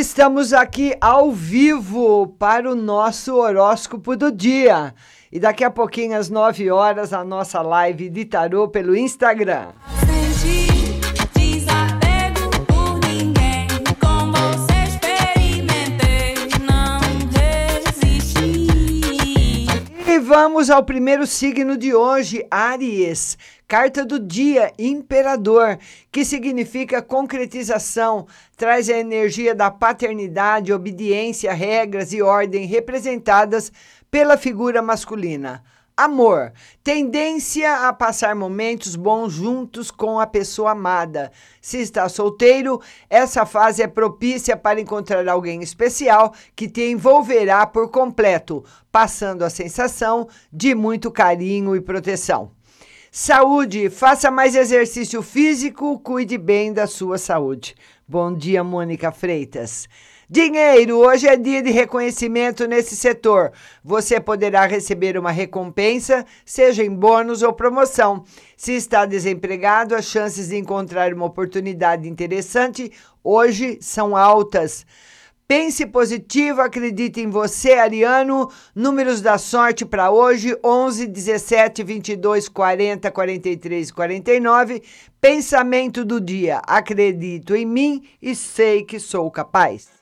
Estamos aqui ao vivo para o nosso horóscopo do dia. E daqui a pouquinho, às 9 horas, a nossa live de tarô pelo Instagram. E vamos ao primeiro signo de hoje, Aries. Carta do dia, Imperador, que significa concretização, traz a energia da paternidade, obediência, regras e ordem representadas pela figura masculina. Amor, tendência a passar momentos bons juntos com a pessoa amada. Se está solteiro, essa fase é propícia para encontrar alguém especial que te envolverá por completo, passando a sensação de muito carinho e proteção. Saúde, faça mais exercício físico, cuide bem da sua saúde. Bom dia, Mônica Freitas. Dinheiro, hoje é dia de reconhecimento nesse setor. Você poderá receber uma recompensa, seja em bônus ou promoção. Se está desempregado, as chances de encontrar uma oportunidade interessante hoje são altas. Pense positivo, acredite em você, Ariano. Números da sorte para hoje: 11, 17, 22, 40, 43, 49. Pensamento do dia: acredito em mim e sei que sou capaz.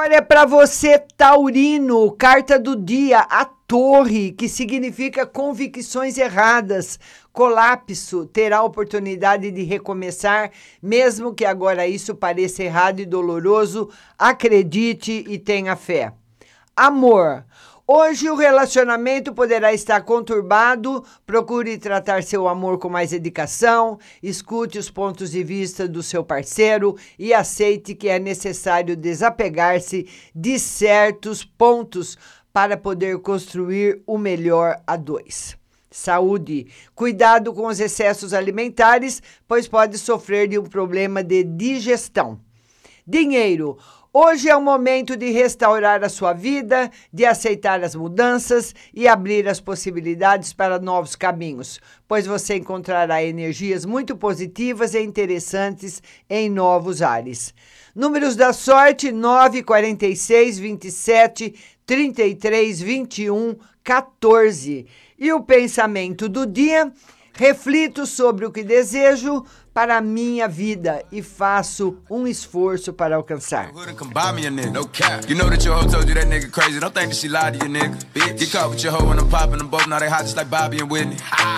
Agora é para você, Taurino, carta do dia, a torre, que significa convicções erradas. Colapso, terá oportunidade de recomeçar, mesmo que agora isso pareça errado e doloroso. Acredite e tenha fé. Amor. Hoje o relacionamento poderá estar conturbado. Procure tratar seu amor com mais dedicação, escute os pontos de vista do seu parceiro e aceite que é necessário desapegar-se de certos pontos para poder construir o melhor a dois. Saúde. Cuidado com os excessos alimentares, pois pode sofrer de um problema de digestão. Dinheiro. Hoje é o momento de restaurar a sua vida, de aceitar as mudanças e abrir as possibilidades para novos caminhos, pois você encontrará energias muito positivas e interessantes em novos ares. Números da sorte: 9, 46, 27, 33, 21, 14. E o pensamento do dia: reflito sobre o que desejo, para a minha vida e faço um esforço para alcançar.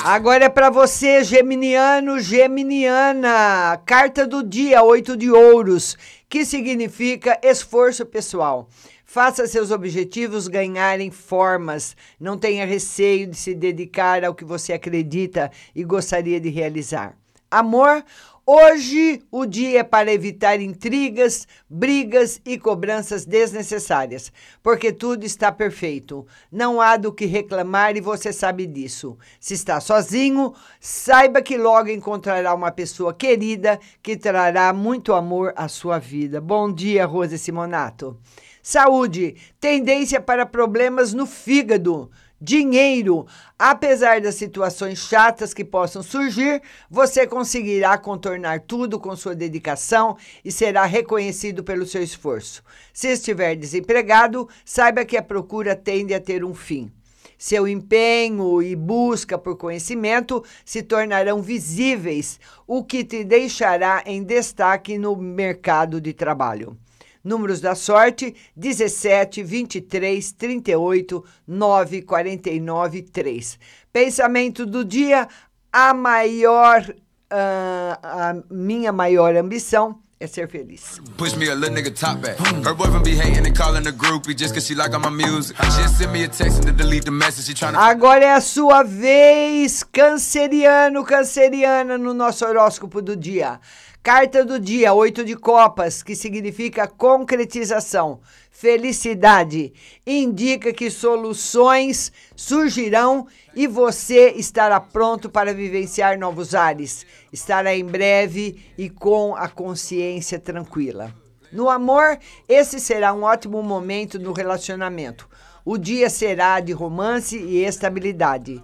Agora é para você, geminiano, geminiana. Carta do dia, oito de ouros, que significa esforço pessoal. Faça seus objetivos ganharem formas. Não tenha receio de se dedicar ao que você acredita e gostaria de realizar. Amor, hoje o dia é para evitar intrigas, brigas e cobranças desnecessárias, porque tudo está perfeito. Não há do que reclamar e você sabe disso. Se está sozinho, saiba que logo encontrará uma pessoa querida que trará muito amor à sua vida. Bom dia, Rose Simonato. Saúde, tendência para problemas no fígado dinheiro. Apesar das situações chatas que possam surgir, você conseguirá contornar tudo com sua dedicação e será reconhecido pelo seu esforço. Se estiver desempregado, saiba que a procura tende a ter um fim. Seu empenho e busca por conhecimento se tornarão visíveis, o que te deixará em destaque no mercado de trabalho. Números da sorte: 17, 23, 38, 9, 49, 3. Pensamento do dia: a maior, uh, a minha maior ambição é ser feliz. Push me a little nigga top back. Her boyfriend be hating and calling the groupie just cause she like my music. She send me a text and delete the message. She trying. Agora é a sua vez, canceriano, canceriana, no nosso horóscopo do dia. Carta do dia, oito de copas, que significa concretização. Felicidade. Indica que soluções surgirão e você estará pronto para vivenciar novos ares. Estará em breve e com a consciência tranquila. No amor, esse será um ótimo momento no relacionamento. O dia será de romance e estabilidade.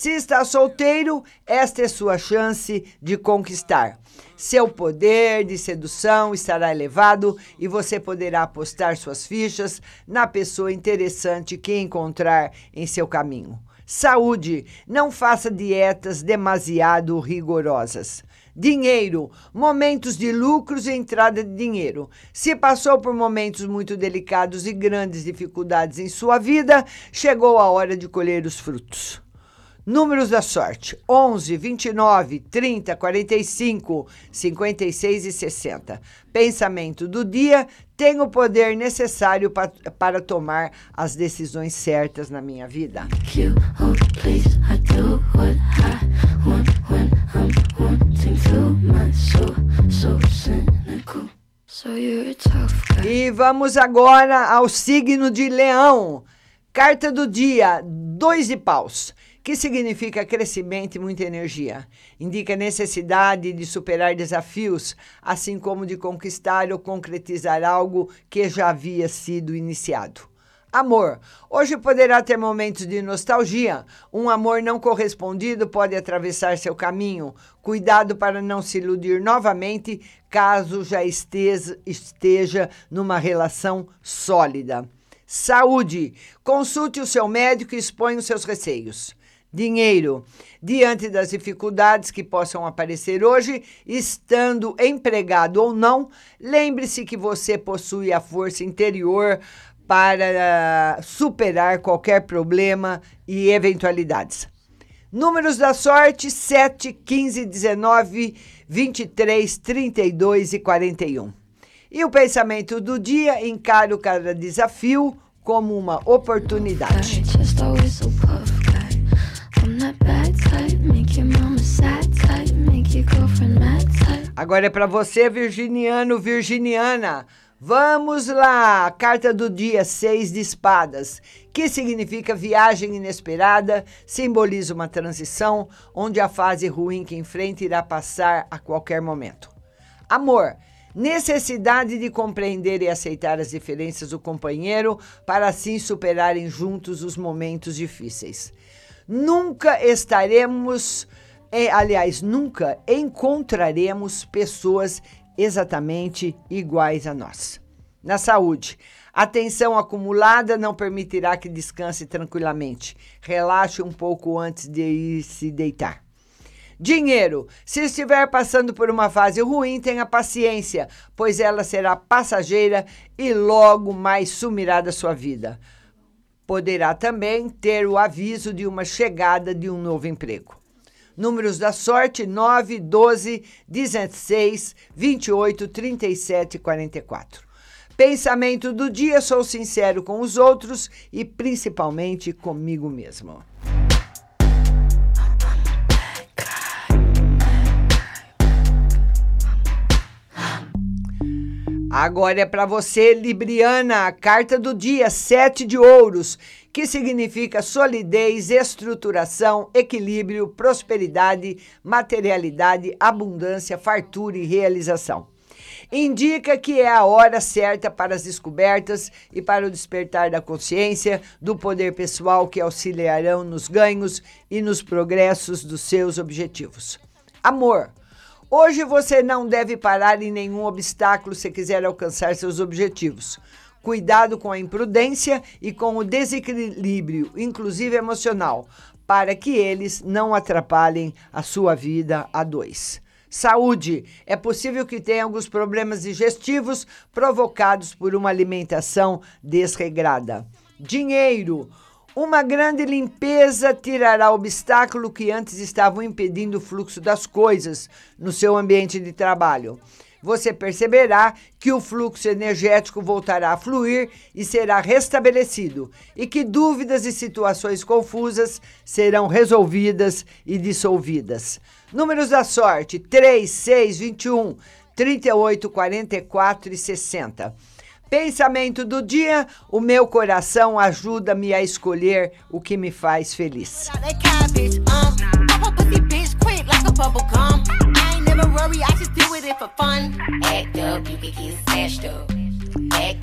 Se está solteiro, esta é sua chance de conquistar. Seu poder de sedução estará elevado e você poderá apostar suas fichas na pessoa interessante que encontrar em seu caminho. Saúde, não faça dietas demasiado rigorosas. Dinheiro, momentos de lucros e entrada de dinheiro. Se passou por momentos muito delicados e grandes dificuldades em sua vida, chegou a hora de colher os frutos. Números da sorte: 11, 29, 30, 45, 56 e 60. Pensamento do dia: tenho o poder necessário pa para tomar as decisões certas na minha vida. E vamos agora ao signo de Leão. Carta do dia: dois de paus que significa crescimento e muita energia. Indica necessidade de superar desafios, assim como de conquistar ou concretizar algo que já havia sido iniciado. Amor. Hoje poderá ter momentos de nostalgia. Um amor não correspondido pode atravessar seu caminho. Cuidado para não se iludir novamente caso já esteja, esteja numa relação sólida. Saúde. Consulte o seu médico e exponha os seus receios. Dinheiro. Diante das dificuldades que possam aparecer hoje, estando empregado ou não, lembre-se que você possui a força interior para superar qualquer problema e eventualidades. Números da sorte: 7, 15, 19, 23, 32 e 41. E o pensamento do dia: encaro cada desafio como uma oportunidade. Agora é para você, virginiano, virginiana. Vamos lá! Carta do dia, seis de espadas, que significa viagem inesperada, simboliza uma transição onde a fase ruim que enfrenta irá passar a qualquer momento. Amor, necessidade de compreender e aceitar as diferenças do companheiro para assim superarem juntos os momentos difíceis. Nunca estaremos, é, aliás, nunca encontraremos pessoas exatamente iguais a nós. Na saúde, a tensão acumulada não permitirá que descanse tranquilamente. Relaxe um pouco antes de ir se deitar. Dinheiro. Se estiver passando por uma fase ruim, tenha paciência, pois ela será passageira e logo mais sumirá da sua vida poderá também ter o aviso de uma chegada de um novo emprego. Números da sorte: 9, 12, 16, 28, 37 e 44. Pensamento do dia: sou sincero com os outros e principalmente comigo mesmo. Agora é para você, Libriana, a carta do dia, sete de ouros, que significa solidez, estruturação, equilíbrio, prosperidade, materialidade, abundância, fartura e realização. Indica que é a hora certa para as descobertas e para o despertar da consciência, do poder pessoal que auxiliarão nos ganhos e nos progressos dos seus objetivos. Amor Hoje você não deve parar em nenhum obstáculo se quiser alcançar seus objetivos. Cuidado com a imprudência e com o desequilíbrio, inclusive emocional, para que eles não atrapalhem a sua vida a dois. Saúde. É possível que tenha alguns problemas digestivos provocados por uma alimentação desregrada. Dinheiro. Uma grande limpeza tirará obstáculo que antes estavam impedindo o fluxo das coisas no seu ambiente de trabalho. Você perceberá que o fluxo energético voltará a fluir e será restabelecido, e que dúvidas e situações confusas serão resolvidas e dissolvidas. Números da sorte: 3, 6, 21, 38, 44 e 60. Pensamento do dia: o meu coração ajuda-me a escolher o que me faz feliz.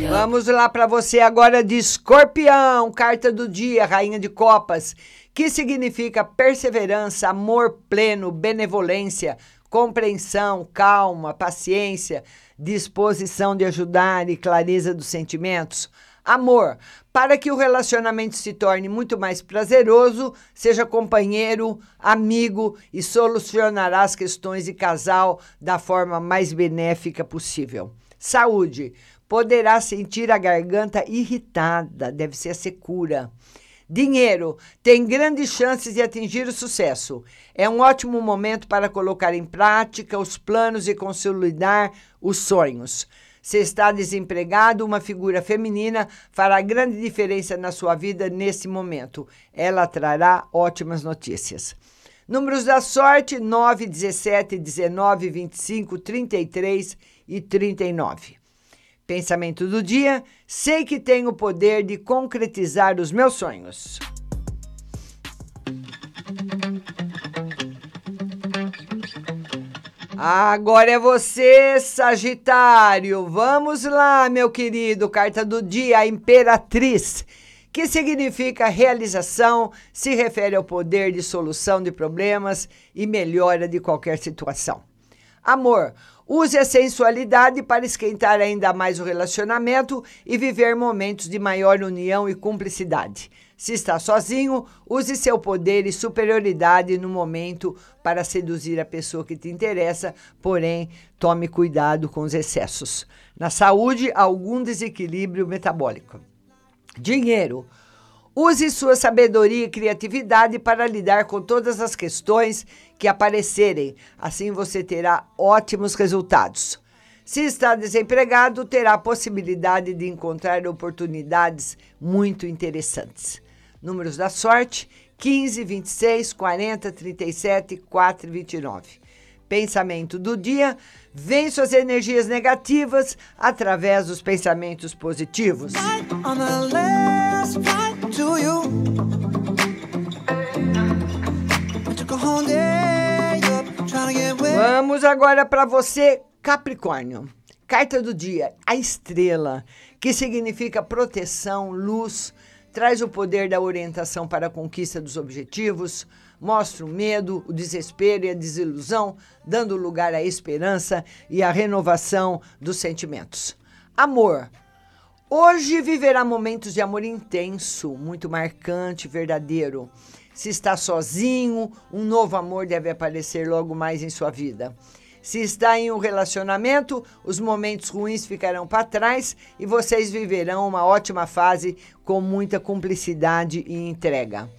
Vamos lá para você agora de escorpião, carta do dia, rainha de copas, que significa perseverança, amor pleno, benevolência, compreensão, calma, paciência, disposição de ajudar e clareza dos sentimentos. Amor, para que o relacionamento se torne muito mais prazeroso, seja companheiro, amigo e solucionará as questões de casal da forma mais benéfica possível. Saúde, poderá sentir a garganta irritada, deve ser a secura. Dinheiro tem grandes chances de atingir o sucesso. É um ótimo momento para colocar em prática os planos e consolidar os sonhos. Se está desempregado, uma figura feminina fará grande diferença na sua vida nesse momento. Ela trará ótimas notícias. Números da sorte: 9, 17, 19, 25, 33 e 39. Pensamento do dia: sei que tenho o poder de concretizar os meus sonhos. Agora é você, Sagitário. Vamos lá, meu querido. Carta do dia, a Imperatriz, que significa realização, se refere ao poder de solução de problemas e melhora de qualquer situação. Amor, use a sensualidade para esquentar ainda mais o relacionamento e viver momentos de maior união e cumplicidade. Se está sozinho, use seu poder e superioridade no momento para seduzir a pessoa que te interessa, porém, tome cuidado com os excessos. Na saúde, algum desequilíbrio metabólico. Dinheiro. Use sua sabedoria e criatividade para lidar com todas as questões que aparecerem. Assim você terá ótimos resultados. Se está desempregado, terá a possibilidade de encontrar oportunidades muito interessantes. Números da sorte: 15, 26, 40, 37, 4 e 29. Pensamento do dia: vence as energias negativas através dos pensamentos positivos. Vamos agora para você, Capricórnio. Carta do dia: a estrela, que significa proteção, luz traz o poder da orientação para a conquista dos objetivos, mostra o medo, o desespero e a desilusão, dando lugar à esperança e à renovação dos sentimentos. Amor. Hoje viverá momentos de amor intenso, muito marcante, verdadeiro. Se está sozinho, um novo amor deve aparecer logo mais em sua vida. Se está em um relacionamento, os momentos ruins ficarão para trás e vocês viverão uma ótima fase com muita cumplicidade e entrega.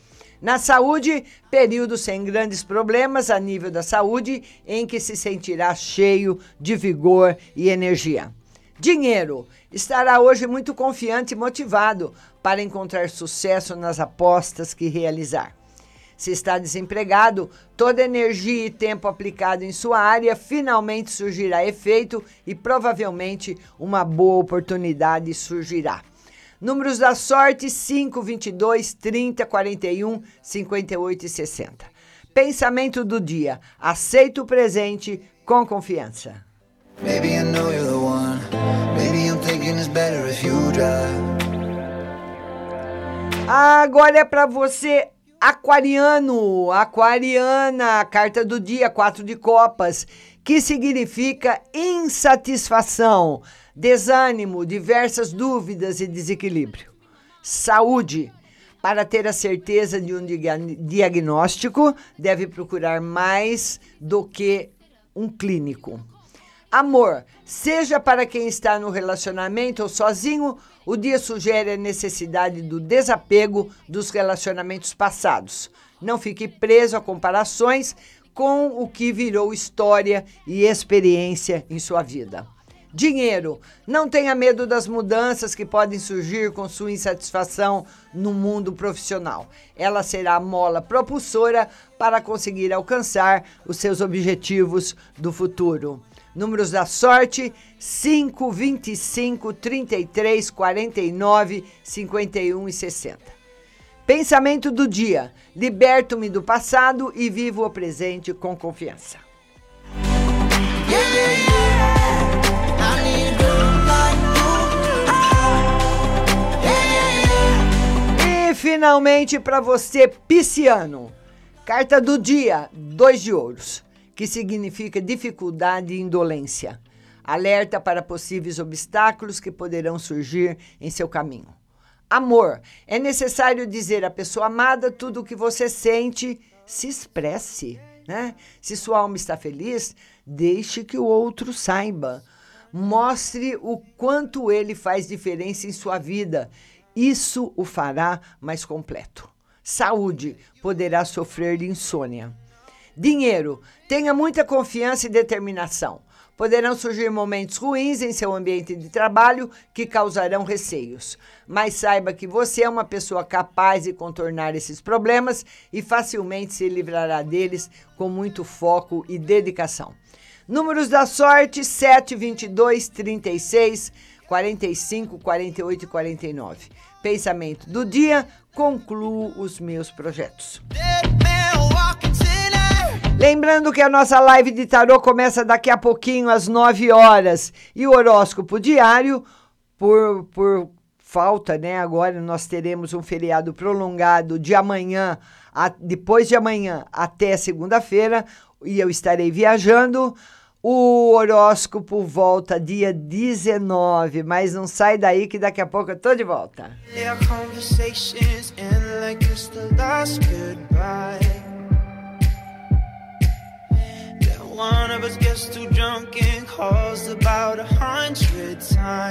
Na saúde, período sem grandes problemas a nível da saúde, em que se sentirá cheio de vigor e energia. Dinheiro. Estará hoje muito confiante e motivado para encontrar sucesso nas apostas que realizar. Se está desempregado, toda energia e tempo aplicado em sua área finalmente surgirá efeito e provavelmente uma boa oportunidade surgirá. Números da sorte: 5, 22, 30, 41, 58 e 60. Pensamento do dia: aceita o presente com confiança. Maybe I know you're the one. Maybe I'm thinking it's better if you drive. Agora é para você Aquariano, aquariana, carta do dia, quatro de copas, que significa insatisfação, desânimo, diversas dúvidas e desequilíbrio. Saúde. Para ter a certeza de um diagnóstico, deve procurar mais do que um clínico. Amor, seja para quem está no relacionamento ou sozinho, o dia sugere a necessidade do desapego dos relacionamentos passados. Não fique preso a comparações com o que virou história e experiência em sua vida. Dinheiro. Não tenha medo das mudanças que podem surgir com sua insatisfação no mundo profissional. Ela será a mola propulsora para conseguir alcançar os seus objetivos do futuro. Números da sorte: 5, 25, 33, 49, 51 e 60. Pensamento do dia: liberto-me do passado e vivo o presente com confiança. Yeah, yeah. finalmente para você, pisciano. Carta do dia, dois de ouros, que significa dificuldade e indolência. Alerta para possíveis obstáculos que poderão surgir em seu caminho. Amor. É necessário dizer à pessoa amada tudo o que você sente, se expresse. Né? Se sua alma está feliz, deixe que o outro saiba. Mostre o quanto ele faz diferença em sua vida. Isso o fará mais completo. Saúde. Poderá sofrer de insônia. Dinheiro. Tenha muita confiança e determinação. Poderão surgir momentos ruins em seu ambiente de trabalho que causarão receios. Mas saiba que você é uma pessoa capaz de contornar esses problemas e facilmente se livrará deles com muito foco e dedicação. Números da sorte: 7, 22, 36, 45, 48 e 49. Pensamento do dia: concluo os meus projetos. Lembrando que a nossa live de tarô começa daqui a pouquinho, às 9 horas. E o horóscopo diário, por, por falta, né? Agora nós teremos um feriado prolongado de amanhã, a, depois de amanhã até segunda-feira, e eu estarei viajando. O horóscopo volta dia 19, mas não sai daí que daqui a pouco eu tô de volta. One of us gets too drunk and calls about a hundred times.